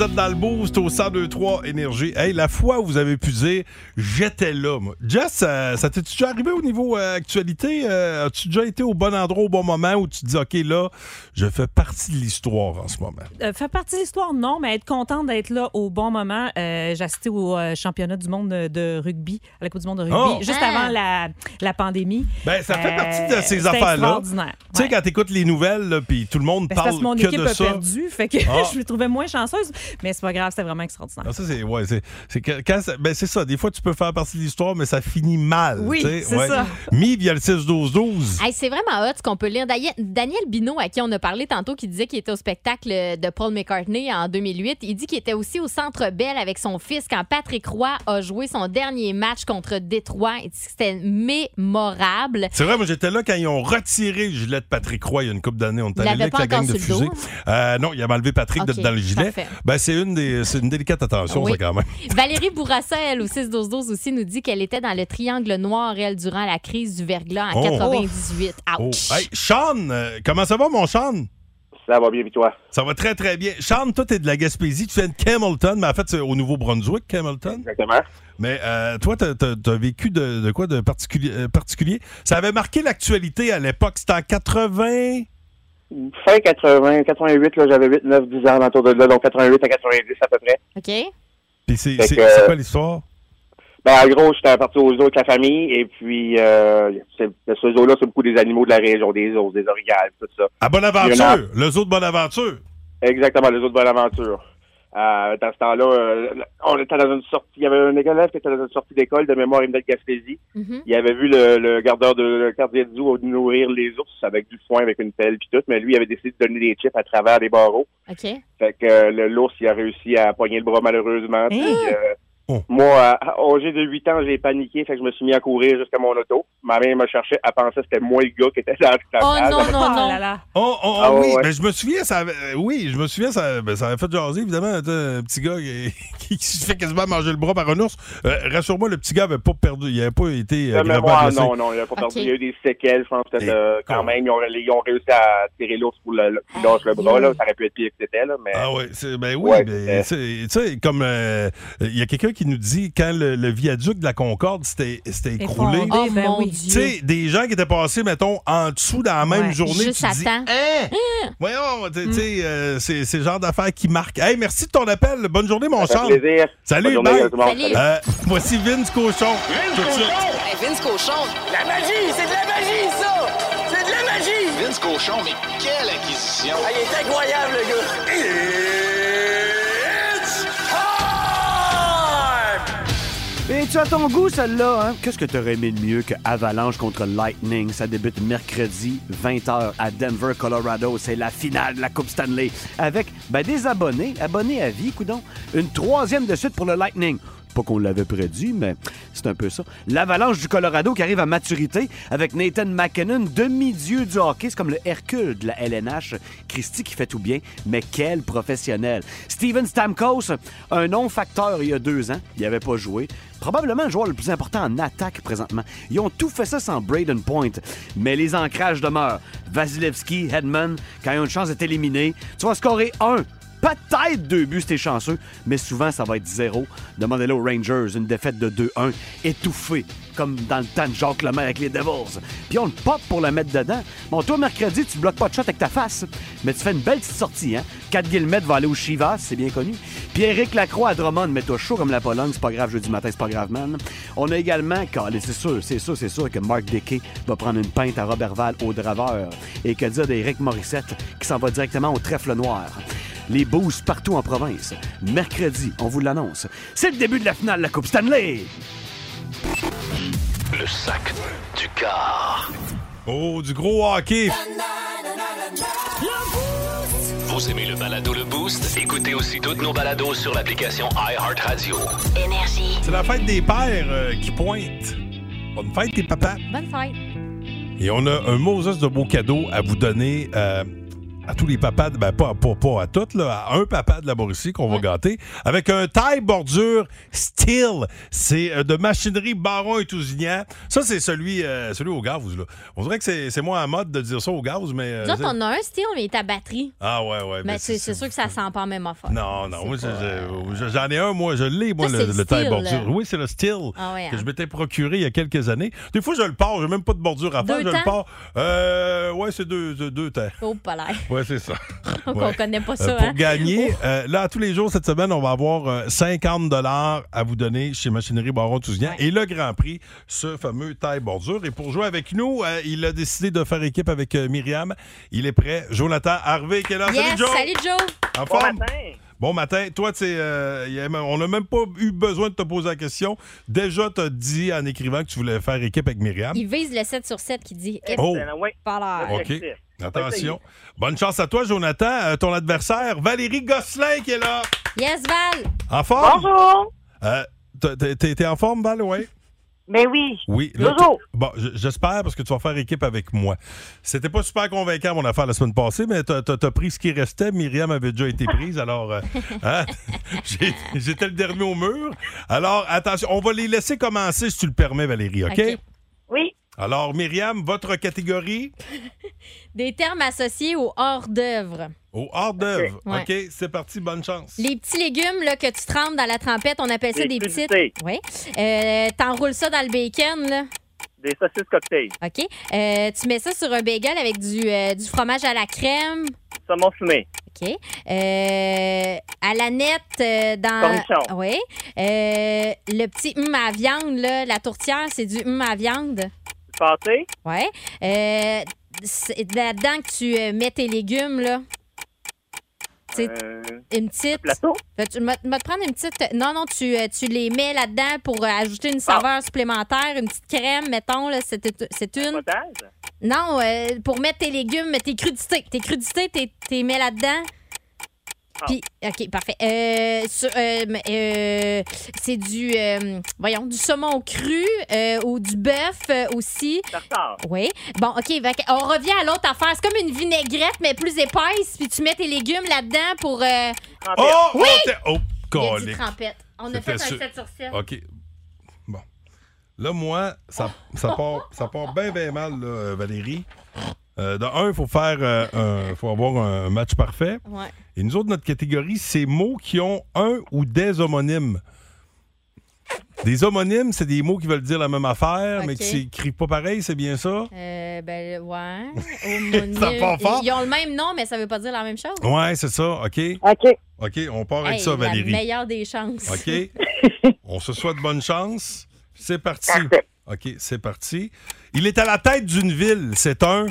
Vous êtes dans le boost au 1023 Énergie. Hey, la fois où vous avez pu dire j'étais là, moi. Jess, ça, ça t'est déjà arrivé au niveau euh, actualité? Euh, As-tu déjà été au bon endroit au bon moment où tu te dis OK, là, je fais partie de l'histoire en ce moment? Euh, faire partie de l'histoire, non, mais être contente d'être là au bon moment. Euh, J'ai assisté au euh, championnat du monde de, rugby, à la Coupe du monde de rugby, Oh! juste Ah! avant la, la pandémie. Ben, ça fait Euh, partie de ces affaires-là. extraordinaire. Tu sais, Ouais. quand t'écoutes les nouvelles, puis tout le monde Ben, parce parle que mon que équipe de a ça. perdu, fait que Ah. [LAUGHS] je me trouvais moins chanceuse, mais c'est pas grave, c'était vraiment extraordinaire. Ah, ça, c'est ouais, c'est, c'est quand ça- ben, c'est ça. Des fois, tu peux faire partie de l'histoire, mais ça finit mal. Oui, c'est ça. Mi via le 6-12-12. Hey, c'est vraiment hot ce qu'on peut lire. Daniel, Daniel Bino, à qui on a parlé tantôt, qui disait qu'il était au spectacle de Paul McCartney en 2008, il dit qu'il était aussi au Centre Bell avec son fils quand Patrick Roy a joué son dernier match contre Détroit. Il dit que c'était mémorable. C'est vrai, moi j'étais là quand ils ont retiré le gilet de Patrick Roy il y a une couple d'années. On était allé avec pas la gang encore de fusée. dos, Euh, non, il avait enlevé Patrick dans le gilet. Ben, c'est une, des, c'est une délicate attention, Oui. ça, quand même. [LAUGHS] Valérie Bourassa, elle, au 6-12-12 aussi, nous dit qu'elle était dans le triangle noir, elle, durant la crise du verglas en Oh. 98. Oh. Ouch! Hey, Sean, euh, comment ça va, mon Sean? Ça va bien, puis toi? Ça va très, très bien. Sean, toi, t'es de la Gaspésie. Tu viens de Camelton, mais en fait, c'est au Nouveau-Brunswick, Camelton. Exactement. Mais euh, toi, t'as as, vécu de, de quoi de particulier, euh, particulier? Ça avait marqué l'actualité à l'époque. C'était en 80... Fin 80, 88, là, j'avais 8, 9, 10 ans autour de là, donc 88 à 90 à peu près. OK? Puis c'est Fait c'est- que- c'est quoi l'histoire? Ben, en gros, j'étais parti au zoo avec la famille, et puis, euh, c'est- ce zoo-là, c'est beaucoup des animaux de la région, des ours, des origales, tout ça. À Bonaventure, le zoo de Bonaventure. Exactement, les autres Bonaventure. Euh, dans ce temps-là, euh, on était dans une sortie, il y avait un élève qui était dans une sortie d'école de mémoire de Gaspésie. Mhm. Il avait vu le, le gardeur de le gardien du zoo nourrir les ours avec du foin, avec une pelle puis tout, mais lui il avait décidé de donner des chips à travers des barreaux. OK. Fait que euh, l'ours, il a réussi à pogner le bras malheureusement. Puis, euh, Oh. Moi, à, à âgé de 8 ans, j'ai paniqué, fait que je me suis mis à courir jusqu'à mon auto. Ma mère me cherchait, elle pensait que c'était moi le gars qui était dans la Oh non, non, Oh non. là là. Oh, oh, Ah, oh, ouais, oui, ouais. mais je me souviens, ça avait, euh, oui, je me souviens, ça, ben, ça avait fait jaser, évidemment, un petit gars [LAUGHS] qui, qui se fait quasiment manger le bras par un ours. Euh, Rassure-moi, le petit gars avait pas perdu, il avait pas été euh, gravement mémoire, blessé. non, non, il a pas perdu. Il y a eu des séquelles, je pense, peut-être, euh, quand même. Ils ont, ils ont réussi à tirer l'ours pour le, le, le bras, là. Ça aurait pu être pire que c'était, là, mais. Ah oui, c'est- ben oui, Ouais, ben, c'est- tu sais, comme euh, il y a quelqu'un qui nous dit quand le, le viaduc de la Concorde s'était s'était écroulé. Oh Ben mon oui. Tu sais, des gens qui étaient passés, mettons, en dessous dans la même Ouais, journée. juste tu dis, temps. Hein? Voyons, tu sais, euh, c'est c'est le genre d'affaires qui marquent. Hey, merci de ton appel. Bonne journée, mon Ça fait Charles. plaisir. Salut, Bonne journée bye. à tout le monde. Salut. Euh, voici Vince Cochon. Tout de suite. Hey, Vince Cochon! La magie, c'est de la magie, ça! C'est de la magie! Vince Cochon, mais quelle acquisition! Ah, il est incroyable, le gars! Et tu as ton goût, celle-là, hein? Qu'est-ce que t'aurais aimé de mieux que Avalanche contre Lightning? Ça débute mercredi, 20h, à Denver, Colorado. C'est la finale de la Coupe Stanley. Avec ben, des abonnés, abonnés à vie, coudon. Une troisième de suite pour le Lightning. Pas qu'on l'avait prédit, mais c'est un peu ça. L'Avalanche du Colorado qui arrive à maturité avec Nathan McKinnon, demi-dieu du hockey. C'est comme le Hercule de la LNH. Christy qui fait tout bien, mais quel professionnel. Steven Stamkos, un non-facteur il y a deux ans. Il n'avait pas joué. Probablement le joueur le plus important en attaque présentement. Ils ont tout fait ça sans Braden Point. Mais les ancrages demeurent. Vasilevski, Hedman, quand ils ont une chance d'être éliminés, tu vas scorer un Peut-être deux buts, c'était chanceux, mais souvent, ça va être zéro. Demandez-le aux Rangers, une défaite de 2-1, étouffée, comme dans le temps de Jacques Lemaire avec les Devils. Puis on le pop pour le mettre dedans. Bon, toi, mercredi, tu bloques pas de shot avec ta face, mais tu fais une belle petite sortie, hein? 4 Guillemette va aller au Chivas, c'est bien connu. Puis Éric Lacroix à Drummond, mets-toi chaud comme la Pologne, c'est pas grave, jeudi matin, c'est pas grave, man. On a également, c'est sûr, c'est sûr, c'est sûr que Marc Dickey va prendre une pinte à Robertval au Draveur. Et que dire d'Éric Morissette qui s'en va directement au trèfle noir les boosts partout en province. Mercredi, on vous l'annonce. C'est le début de la finale de la Coupe Stanley. Le sac du car. Oh, du gros hockey. Vous aimez le balado Le Boost? Écoutez aussi toutes nos balados sur l'application iHeartRadio. Énergie. C'est la fête des pères euh, qui pointe. Bonne fête, les papas. Bonne fête. Et on a un Moses de beaux cadeaux à vous donner euh, à tous les papas, de- ben pas, pas, pas à toutes, là, à un papa de la Mauricie qu'on va gâter, avec un taille bordure steel. C'est euh, de machinerie Baron et Tousignan. Ça, c'est celui, euh, celui au gaz. Là. On dirait que c'est c'est moins à mode de dire ça au gaz, mais... euh, Nous autres, on a un style, mais il est à batterie. Ah ouais, ouais. Mais ben, c'est c'est sûr que ça sent pas même affaire. Non, non, moi, j'en ai un, moi, je l'ai, moi, Ça, le, c'est le le taille bordure. Oui, c'est le style Ah ouais, que hein. je m'étais procuré il y a quelques années. Des fois, je le pars, j'ai même pas de bordure à faire, je le pars. Euh, ouais, c'est deux, deux, deux temps. Oh, pas l'air. Ouais, c'est ça. [LAUGHS] On Ouais. connaît pas Euh, ça, pour hein? gagner, euh, là, tous les jours cette semaine, on va avoir euh, 50 dollars à vous donner chez Machinerie Baron Tousignan et le Grand Prix, ce fameux taille bordure. Et pour jouer avec nous, euh, il a décidé de faire équipe avec euh, Myriam. Il est prêt. Jonathan Harvey qui est là. Yes, salut Joe. salut Joe. En Bon forme? matin. Bon matin. Toi, tu sais, euh, y a même- on n'a même pas eu besoin de te poser la question. Déjà, tu as dit en écrivant que tu voulais faire équipe avec Myriam. Il vise le 7 sur 7 qui dit Oh. Oui. Pas l'air. OK. Attention. Bonne chance à toi, Jonathan. Euh, ton adversaire, Valérie Gosselin, qui est là. Yes, Val. En forme? Bonjour. Euh, t'es- t'es- T'es t'es en forme, Val, oui? Ben oui. Oui. là, Toujours. t- Bon, j- j'espère parce que tu vas faire équipe avec moi. C'était pas super convaincant, mon affaire, la semaine passée, mais t'as as, pris ce qui restait. Myriam avait déjà été prise, alors euh, [LAUGHS] hein? [LAUGHS] J'ai- j'étais le dernier au mur. Alors, attention, on va les laisser commencer, si tu le permets, Valérie, OK? OK. Oui. Alors, Myriam, votre catégorie? [LAUGHS] Des termes associés au hors-d'œuvre. au hors d'œuvre. Ouais. OK, c'est parti, bonne chance. Les petits légumes là, que tu trempes dans la trempette, on appelle ça Des des petites. Oui. Euh, T'enroules ça dans le bacon, là. Des saucisses cocktail. OK. Euh, tu mets ça sur un bagel avec du, euh, du fromage à la crème. Saumon fumé. OK. Euh, à la nette euh, dans. Cornichon. Oui. Euh, le petit hum à viande, là, la tourtière, c'est du hum à viande? Pâté. Ouais. Euh, c'est là-dedans que tu euh, mets tes légumes, là. Tu sais, Euh, une petite. plateau? Tu vas te prendre une petite. Non, non, tu, tu les mets là-dedans pour ajouter une saveur supplémentaire, une petite crème, mettons, là. C'est c'est une. potage? Non, euh, pour mettre tes légumes, tes crudités. Tes crudités, t'es t'es mets là-dedans. Puis, OK, parfait. Euh, euh, euh, c'est du, euh, voyons, du saumon cru euh, ou du bœuf euh, aussi. Tartare. Oui. Bon, OK, on revient à l'autre affaire. C'est comme une vinaigrette, mais plus épaisse, puis tu mets tes légumes là-dedans pour... euh, Oh! Oui! oh, Oh, Il a colique. trempette. On a fait un sûr. 7 sur 7. OK. Bon. Là, moi, ça, ça [LAUGHS] part, ça part bien, bien mal, là, Valérie. Euh, de un, il faut faire euh, un- faut avoir un match parfait. Ouais. Et nous autres, notre catégorie, c'est mots qui ont un ou des homonymes. Des homonymes, c'est des mots qui veulent dire la même affaire, mais OK. qui s'écrivent pas pareil, c'est bien ça? Euh, ben, ouais. [LAUGHS] Homonyme. Ça part fort. Ils ont le même nom, mais ça veut pas dire la même chose. Ouais, c'est ça. OK. OK. OK, on part avec Hey, ça, La Valérie. meilleure des chances. OK? [LAUGHS] on se souhaite bonne chance. C'est parti. OK, c'est parti. Il est à la tête d'une ville. C'est un.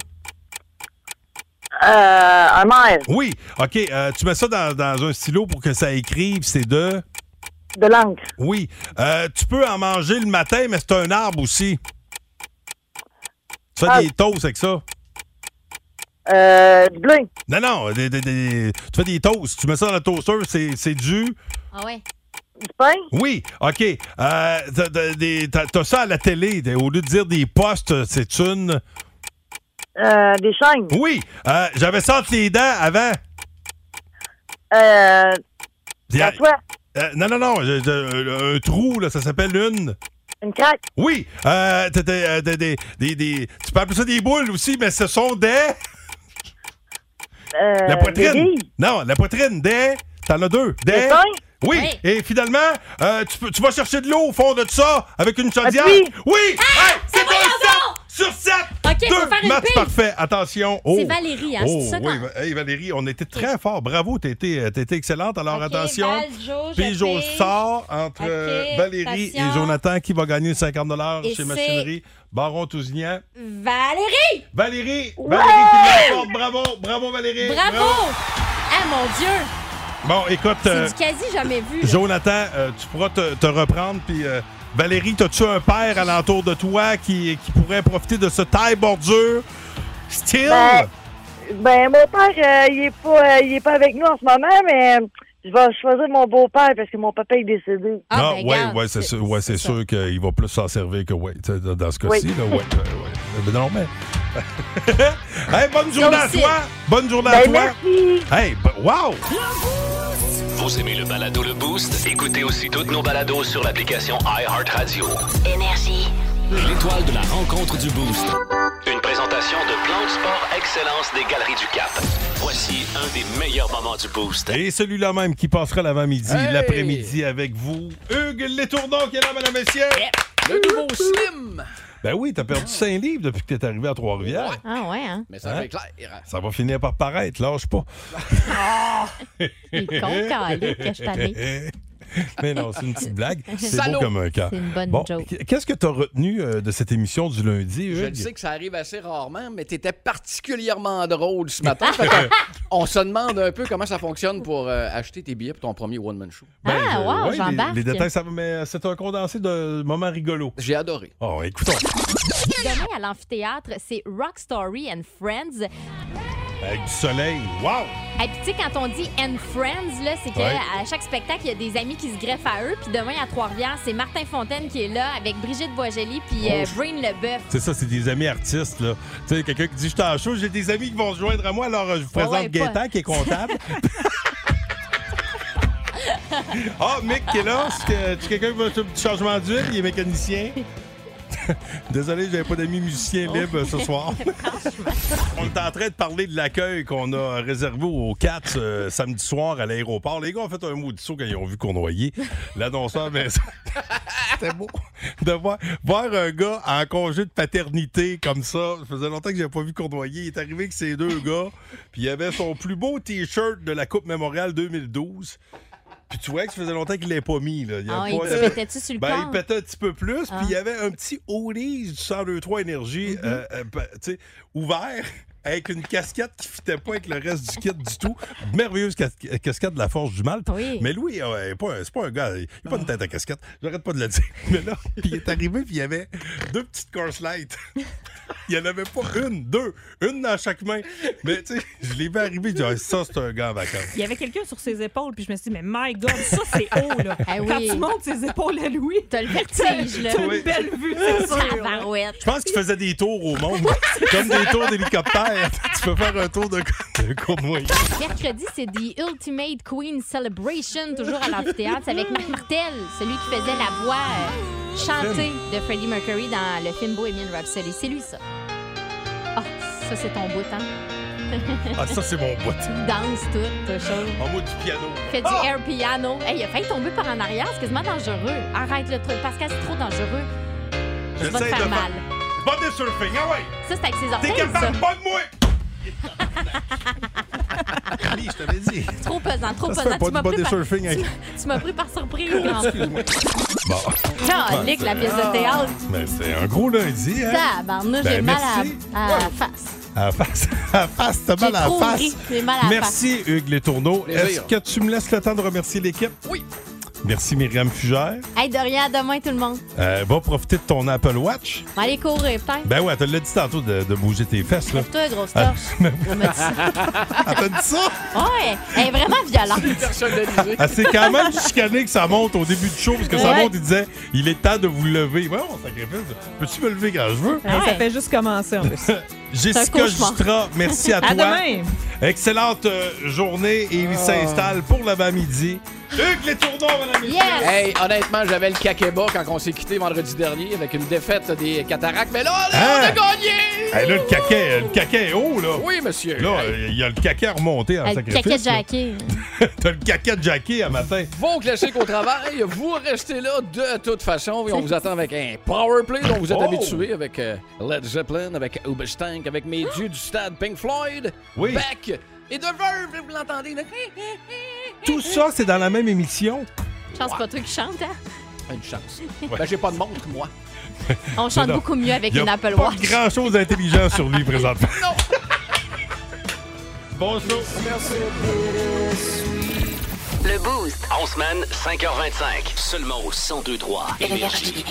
Euh, un maire. Oui. OK, euh, tu mets ça dans, dans un stylo pour que ça écrive. C'est de? De l'encre. Oui. Euh, tu peux en manger le matin, mais c'est un arbre aussi. Tu fais Ah. des toasts avec ça. Euh, du blé. Non, non, des- des- des- tu fais des toasts. Tu mets ça dans le toaster, c'est, c'est du? Ah ouais. Du pain? Oui, OK. Euh, t'as, t'as des- t'as- t'as ça à la télé. Au lieu de dire des postes, c'est une. Euh, des chaînes. Oui, euh, j'avais ça entre les dents avant. Euh, toi. euh, non, non, non, je- je- un trou, là, ça s'appelle une. Une craque. Oui, euh, t'as- t'as, t'as des, des- des- tu peux appeler ça des boules aussi, mais ce sont des. Euh, la des poitrine. billes. Non, la poitrine, des. T'en as deux. Des. Des seins. Oui, Oui. et finalement, euh, tu, peux- tu vas chercher de l'eau au fond de ça avec une chaudière. puits. Oui! Hey, c'est 7 donc! Sur 7! OK, faut faire une match pile. parfait. Attention. Oh. C'est Valérie, hein, Oh, c'est ça oui, hey, Valérie, on était très fort. Bravo, t'as été, euh, t'as été excellente. Alors, attention. Val, Jo, Puis je Jo fige. sort entre euh, Valérie attention. et Jonathan qui va gagner 50 Et chez Machinerie Baron Tousignan. Valérie! Valérie! Valérie qui l'emporte. Bravo! Bravo, Valérie! Bravo! Ah, mon Dieu! Bon, écoute, C'est euh, du quasi jamais vu. là. Jonathan, euh, tu pourras te, te reprendre. Puis euh, Valérie, as-tu un père alentour de toi qui, qui pourrait profiter de ce taille bordure? Still? Ben, ben, mon père, euh, il est pas, euh, il est pas avec nous en ce moment, mais euh, je vais choisir mon beau-père parce que mon papa est décédé. Ah, ben, ouais, ouais, c'est sûr, ouais, sûr qu'il va plus s'en servir que ouais, dans ce cas-ci. Oui. Là, ouais, ouais, ouais. Mais non, mais. [LAUGHS] hey, bonne journée à toi! Bonne journée à Ben, toi! merci. Hey, b- wow! Vous aimez le balado Le Boost? Écoutez aussi toutes nos balados sur l'application iHeartRadio. Énergie. L'étoile de la rencontre du Boost. Une présentation de Plan de Sport Excellence des Galeries du Cap. Voici un des meilleurs moments du Boost. Et celui-là même qui passera l'avant-midi, Hey! l'après-midi avec vous. Hugues Létourneau qui est là, mesdames et messieurs! Le nouveau slim! Ben oui, t'as perdu 5 livres depuis que t'es arrivé à Trois-Rivières. Ah, ouais, hein? Mais ça Hein? fait clair. Ça va finir par paraître, lâche pas. [LAUGHS] Il est con, calé, que je t'allais. [LAUGHS] [LAUGHS] Mais non, c'est une petite blague. C'est beau comme un camp. C'est une bonne Bon, joke. qu'est-ce que t'as retenu euh, de cette émission du lundi, Je le sais que ça arrive assez rarement, mais t'étais particulièrement drôle ce matin. [LAUGHS] Fait que on se demande un peu comment ça fonctionne pour euh, acheter tes billets pour ton premier one-man show. Ah, euh, wow, ouais, les- j'embarque. les, détails, ça mais c'est un condensé de moments rigolos. J'ai adoré. Oh, écoutons. Demain, à l'amphithéâtre, c'est Rock Story and Friends. Avec du soleil. Wow! Et puis, tu sais, quand on dit and friends, là, c'est qu'à Ouais. chaque spectacle, il y a des amis qui se greffent à eux. Puis demain, à Trois-Rivières, c'est Martin Fontaine qui est là avec Brigitte Boisjoli puis euh, Oh. Brain Leboeuf. C'est ça, c'est des amis artistes, là. Tu sais, quelqu'un qui dit Je suis en show, j'ai des amis qui vont se joindre à moi, alors euh, je vous présente ouais, Gaétan, pas- qui est comptable. [LAUGHS] Ah, Mick qui est là. Que quelqu'un qui veut un petit changement d'huile? Il est mécanicien. [LAUGHS] [LAUGHS] Désolé, j'avais pas d'amis musiciens libres ce soir. [LAUGHS] On est en train de parler de l'accueil qu'on a réservé aux Cats euh, samedi soir à l'aéroport. Les gars ont fait un mot de saut quand ils ont vu Cournoyer. L'annonceur, mais [LAUGHS] c'était beau de voir, voir un gars en congé de paternité comme ça. Ça faisait longtemps que j'avais pas vu Cournoyer. Il est arrivé avec ses deux gars, puis il avait son plus beau T-shirt de la Coupe Mémoriale 2012. Puis tu vois que ça faisait longtemps qu'il l'avait pas mis. Là. Il, Ah, il pas- te pétait-tu sur le ben, il pétait un petit peu plus, Ah. puis il y avait un petit Olise du 102.3 Énergie Mm-hmm. euh, euh, ouvert avec une casquette qui fitait pas avec le reste du kit du tout. Merveilleuse cas- casquette de la force du. Oui. Mais lui, euh, c'est pas un gars, il n'a pas une tête à casquette. J'arrête pas de le dire. [LAUGHS] Mais là, il est arrivé, puis il y avait deux petites course lights. [LAUGHS] il y en avait pas une, deux. Une dans chaque main. Mais tu sais, je l'ai vu arriver, je dis, Ah, ça, c'est un gars en vacances. Il y avait quelqu'un sur ses épaules, puis je me suis dit, mais my God, ça, c'est haut, là. [LAUGHS] Ah oui. Quand tu montes ses épaules à Louis, T'as le vertige, là. t'as Oui. une belle vue, c'est sûr. Je pense qu'il faisait des tours au monde. comme des tours d'hélicoptère. [LAUGHS] tu peux faire un tour de, de Cournoyer. Mercredi, c'est The Ultimate Queen Celebration, toujours à l'amphithéâtre. C'est avec Marc Martel, celui qui faisait la voix euh, chantée de Freddie Mercury dans le film Bohemian Rhapsody. C'est lui, ça. Ah, ça, c'est ton beau temps. Ah, ça, c'est mon bout. Danse tout, chose. En mode du piano. Fait du air piano. Hey, il a failli tomber par en arrière. C'est quasiment dangereux. Arrête le truc. Pascal, c'est trop dangereux. Ça va te faire de mal. Body surfing, ah ouais! Ça, c'est avec ses T'es orteils, capable, ça. pas de moi! [LAUGHS] Ali, je t'avais dit. Trop pesant, trop Ça se pesant. pas Tu m'as du pris, body par... surfing avec- tu m'as pris par surprise, [LAUGHS] grand. Excuse-moi. Bon. Calique, la pièce de théâtre. Ben, c'est un gros lundi, hein? Tabarnouche, Ben, j'ai mal merci. à, à la face. À la face. [LAUGHS] À la face, t'as mal J'ai à la trop face. ri, j'ai mal à la Merci, Hugues Les Tourneaux. Plaisir. Est-ce que tu me laisses le temps de remercier l'équipe? Oui. Merci, Myriam Fugère. Hey, de rien, à demain, tout le monde. Euh, va profiter de ton Apple Watch. Va aller courir, peut-être. Ben ouais, elle l'a dit tantôt de, de bouger tes fesses, là. Lève-toi, grosse Ah, torche. Elle m'a dit ça. Elle t'a dit ça? Ouais, elle est vraiment violente. [LAUGHS] Elle s'est quand même chicanée que ça monte au début du show, parce que ça monte, il disait il est temps de vous lever. Ouais, on sacrifice. Peux-tu me lever quand je veux? Ça fait juste commencer, en plus. [LAUGHS] Jessica. Justra, merci à, [LAUGHS] À toi. demain. Excellente euh, journée et il s'installe pour l'avant-midi. Hugues Les Tourneaux, madame messieurs. Hey, honnêtement, j'avais le caquet-bas quand on s'est quitté vendredi dernier avec une défaite des cataractes. Mais là, là, on a Hein? gagné! Hey, là, le caquet, le caquet est haut, là. Oui, monsieur. Là, il y a le caquet à remonter en Elle sacrifice. caquette là. Jackie. [LAUGHS] T'as le caquet de Jackie à matin. Vos classiques au travail, vous restez là de toute façon et on vous attend avec un power play dont vous êtes Oh! habitués avec euh, Led Zeppelin, avec Avec mes dieux du stade Pink Floyd, Oui. Beck et The Verve, vous l'entendez là? [LAUGHS] Tout ça, c'est dans la même émission. Chance pas toi qui chante, hein? Une chance. Ben, j'ai pas de montre, moi. On chante Non, non. beaucoup mieux avec Il y a une Apple pas Watch. grand-chose d'intelligent sur lui présentement. [LAUGHS] Bonjour. Le Boost. En semaine, 5h25. Seulement au 1023 Énergie.